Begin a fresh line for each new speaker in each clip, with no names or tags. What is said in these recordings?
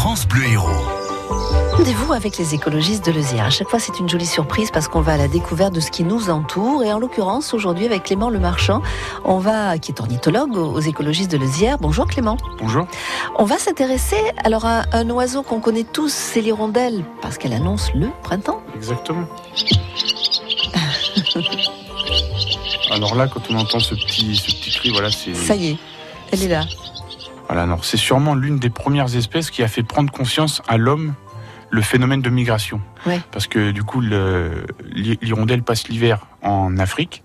France Bleu Héros.
Rendez-vous avec les écologistes de Lezière. À chaque fois, c'est une jolie surprise parce qu'on va à la découverte de ce qui nous entoure. Et en l'occurrence, aujourd'hui, avec Clément Le Marchand, on va, qui est ornithologue aux écologistes de Lezière. Bonjour Clément.
Bonjour.
On va s'intéresser alors à un oiseau qu'on connaît tous, c'est l'hirondelle, parce qu'elle annonce le printemps.
Exactement. alors là, quand on entend ce petit, ce petit cri, voilà, c'est.
Ça y est, elle est là.
Voilà, alors c'est sûrement l'une des premières espèces qui a fait prendre conscience à l'homme le phénomène de migration.
Ouais.
Parce que du coup, le- l'hirondelle passe l'hiver en Afrique,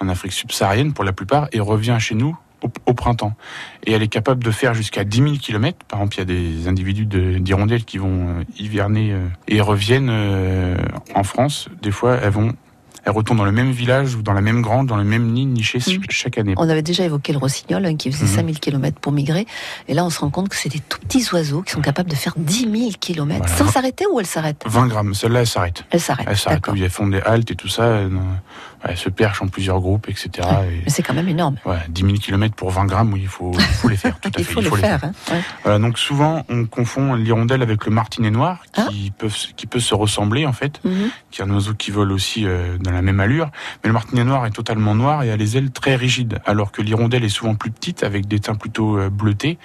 en Afrique subsaharienne pour la plupart, et revient chez nous au, au printemps. Et elle est capable de faire jusqu'à 10 000 km. Par exemple, il y a des individus de- d'hirondelles qui vont euh, hiverner euh, et reviennent euh, en France. Des fois, elles vont, elles retournent dans le même village ou dans la même grande, dans le même nid niché
Mm.
chaque année.
On avait déjà évoqué le rossignol hein, qui faisait
Mhm.
5000 km pour migrer. Et là, on se rend compte que c'est des tout petits oiseaux qui sont capables de faire 10 000 km
Voilà.
sans s'arrêter ou elle s'arrête?
20 grammes, celle-là, elle s'arrête.
Elle s'arrête.
Elle s'arrête, elles font des haltes et tout ça. euh, Elle se perche en plusieurs groupes, etc. Et,
Mais c'est quand même énorme.
ouais, 10 000 km pour 20 grammes, oui, il faut, il faut les faire. Tout à
Il
fait,
faut le
les
faire. hein. Ouais.
Voilà, donc souvent, on confond l'hirondelle avec le martinet noir,
Ah.
qui, peuvent, qui peut se ressembler en fait,
Mhm.
qui est un oiseau qui vole aussi euh, dans la même allure. Mais le martinet noir est totalement noir et a les ailes très rigides, alors que l'hirondelle est souvent plus petite, avec des teints plutôt euh, bleutés,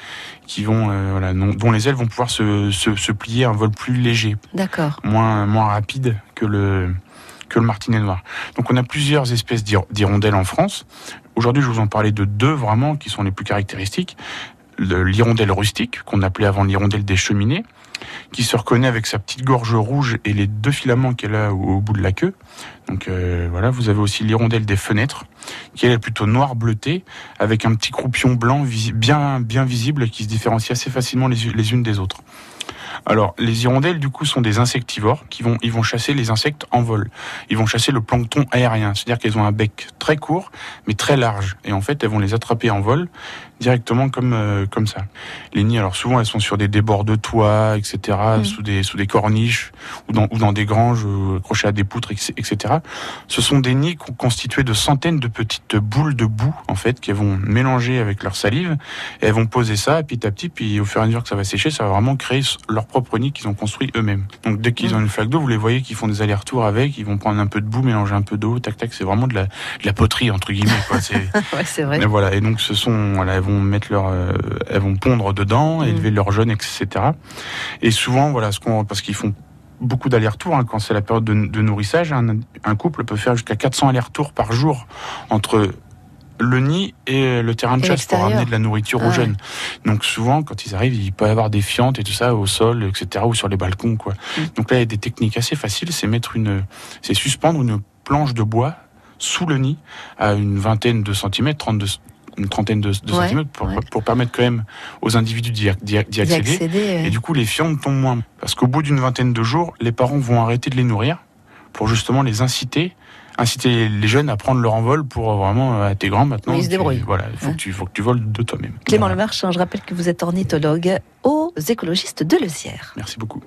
qui vont, euh, voilà, dont les ailes vont pouvoir se, se, se plier à un vol plus léger,
D'accord.
moins, moins rapide que le, que le martinet noir. Donc on a plusieurs espèces d'hir- d'hirondelles en France. Aujourd'hui, je vous en parlais de deux vraiment qui sont les plus caractéristiques. Le- L'hirondelle rustique, qu'on appelait avant l'hirondelle des cheminées, qui se reconnaît avec sa petite gorge rouge et les deux filaments qu'elle a au, bout de la queue. Donc euh, voilà, vous avez aussi l'hirondelle des fenêtres, qui est plutôt noir bleuté, avec un petit croupion blanc bien, bien visible qui se différencie assez facilement les, les unes des autres. Alors, les hirondelles, du coup, sont des insectivores qui vont, ils vont chasser les insectes en vol. Ils vont chasser le plancton aérien, c'est-à-dire qu'elles ont un bec très court, mais très large. Et en fait, elles vont les attraper en vol directement comme, euh, comme ça. Les nids, alors souvent, elles sont sur des débords de toit, etc.,
Mm.
sous, des, sous des corniches ou dans, ou dans des granges euh, accrochées à des poutres, etc. Ce sont des nids con- constitués de centaines de petites boules de boue, en fait, qui vont mélanger avec leur salive. Et elles vont poser ça petit à petit, puis au fur et à mesure que ça va sécher, ça va vraiment créer leur propre nid qu'ils ont construit eux-mêmes. Donc dès qu'ils
Mm.
ont une flaque d'eau, vous les voyez qui font des allers-retours avec, ils vont prendre un peu de boue, mélanger un peu d'eau, tac tac, c'est vraiment de la, de la poterie entre guillemets. Quoi. C'est-
Ouais, vrai.
et voilà. Et donc ce sont, voilà, elles vont mettre leur, euh, elles vont pondre dedans,
Mm.
élever leurs jeunes, etc. Et souvent, voilà, ce qu'on, parce qu'ils font beaucoup d'allers-retours hein, quand c'est la période de, de nourrissage. Un, un couple peut faire jusqu'à 400 allers-retours par jour entre le nid et le terrain de chasse pour amener de la nourriture
Ah
aux
ouais.
jeunes. Donc souvent, quand ils arrivent, il peut y avoir des fientes et tout ça au sol, etc., ou sur les balcons, quoi.
Mm.
Donc là, il y a des techniques assez faciles. C'est mettre une, c'est suspendre une planche de bois sous le nid à une vingtaine de centimètres, 32, une trentaine de, de
Ouais,
centimètres, pour,
ouais.
pour permettre quand même aux individus d'y accéder.
accéder, ouais.
Et du coup, les fientes tombent moins. Parce qu'au bout d'une vingtaine de jours, les parents vont arrêter de les nourrir pour justement les inciter, inciter les jeunes à prendre leur envol pour vraiment, euh, t'es grand maintenant.
Oui, ils se débrouillent.
Voilà, il faut,
Ouais.
que tu, faut que tu voles de toi-même.
Clément
Voilà.
Le Marchand, je rappelle que vous êtes ornithologue aux écologistes de Lezière.
Merci beaucoup.